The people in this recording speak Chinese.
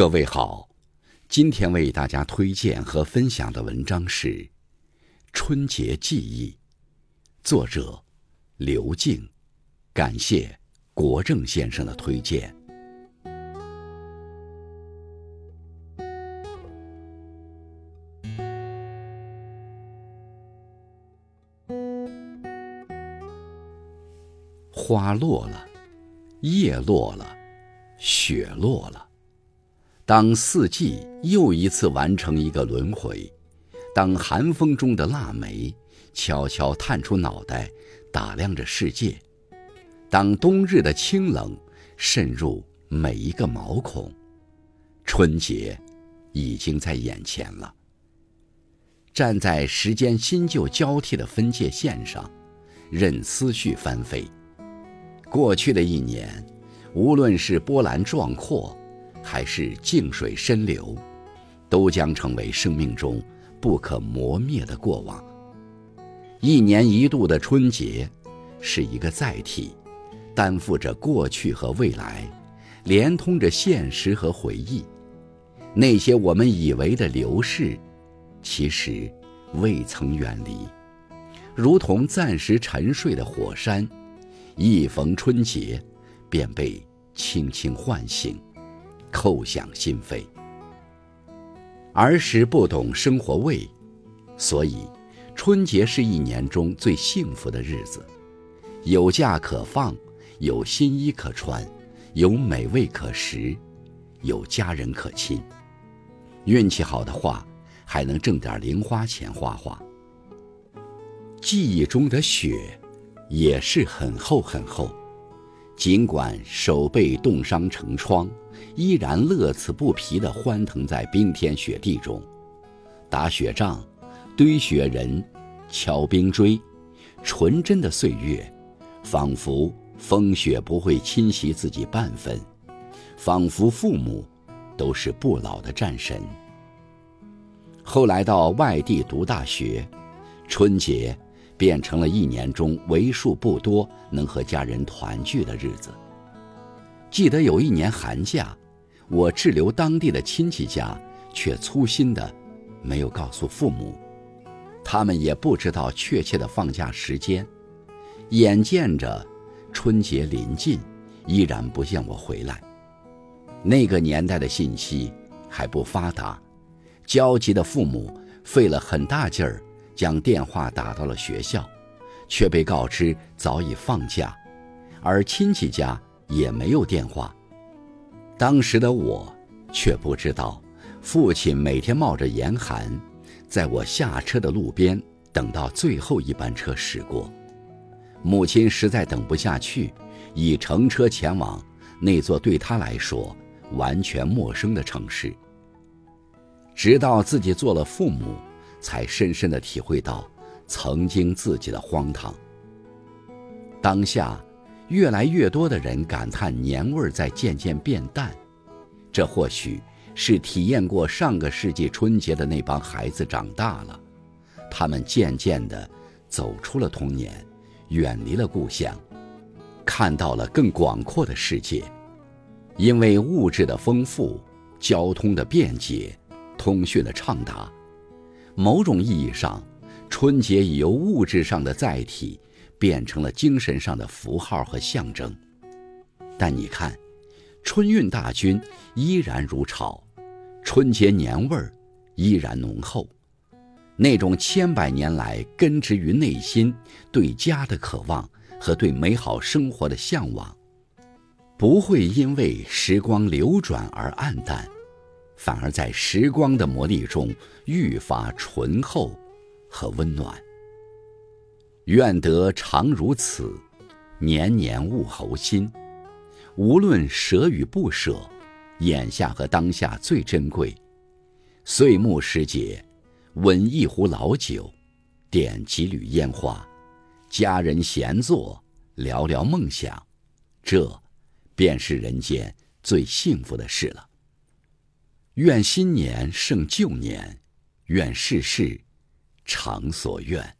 各位好，今天为大家推荐和分享的文章是《春节记忆》，作者刘静。感谢国正先生的推荐。花落了，叶落了，雪落了。当四季又一次完成一个轮回，当寒风中的腊梅悄悄探出脑袋打量着世界，当冬日的清冷渗入每一个毛孔，春节已经在眼前了。站在时间新旧交替的分界线上，任思绪翻飞。过去的一年，无论是波澜壮阔。还是静水深流，都将成为生命中不可磨灭的过往。一年一度的春节，是一个载体，担负着过去和未来，连通着现实和回忆。那些我们以为的流逝，其实未曾远离，如同暂时沉睡的火山，一逢春节，便被轻轻唤醒。叩响心扉。儿时不懂生活味，所以春节是一年中最幸福的日子，有假可放，有新衣可穿，有美味可食，有家人可亲。运气好的话，还能挣点零花钱花花。记忆中的雪，也是很厚很厚。尽管手被冻伤成疮，依然乐此不疲地欢腾在冰天雪地中，打雪仗，堆雪人，敲冰锥，纯真的岁月，仿佛风雪不会侵袭自己半分，仿佛父母都是不老的战神。后来到外地读大学，春节。变成了一年中为数不多能和家人团聚的日子。记得有一年寒假，我滞留当地的亲戚家，却粗心的没有告诉父母，他们也不知道确切的放假时间。眼见着春节临近，依然不见我回来。那个年代的信息还不发达，焦急的父母费了很大劲儿。将电话打到了学校，却被告知早已放假，而亲戚家也没有电话。当时的我却不知道，父亲每天冒着严寒，在我下车的路边等到最后一班车驶过。母亲实在等不下去，已乘车前往那座对他来说完全陌生的城市。直到自己做了父母。才深深的体会到曾经自己的荒唐。当下，越来越多的人感叹年味儿在渐渐变淡，这或许是体验过上个世纪春节的那帮孩子长大了，他们渐渐的走出了童年，远离了故乡，看到了更广阔的世界。因为物质的丰富，交通的便捷，通讯的畅达。某种意义上，春节已由物质上的载体变成了精神上的符号和象征。但你看，春运大军依然如潮，春节年味儿依然浓厚，那种千百年来根植于内心对家的渴望和对美好生活的向往，不会因为时光流转而黯淡。反而在时光的磨砺中愈发醇厚和温暖。愿得常如此，年年悟侯心。无论舍与不舍，眼下和当下最珍贵。岁暮时节，温一壶老酒，点几缕烟花，家人闲坐，聊聊梦想，这便是人间最幸福的事了。愿新年胜旧年，愿事事常所愿。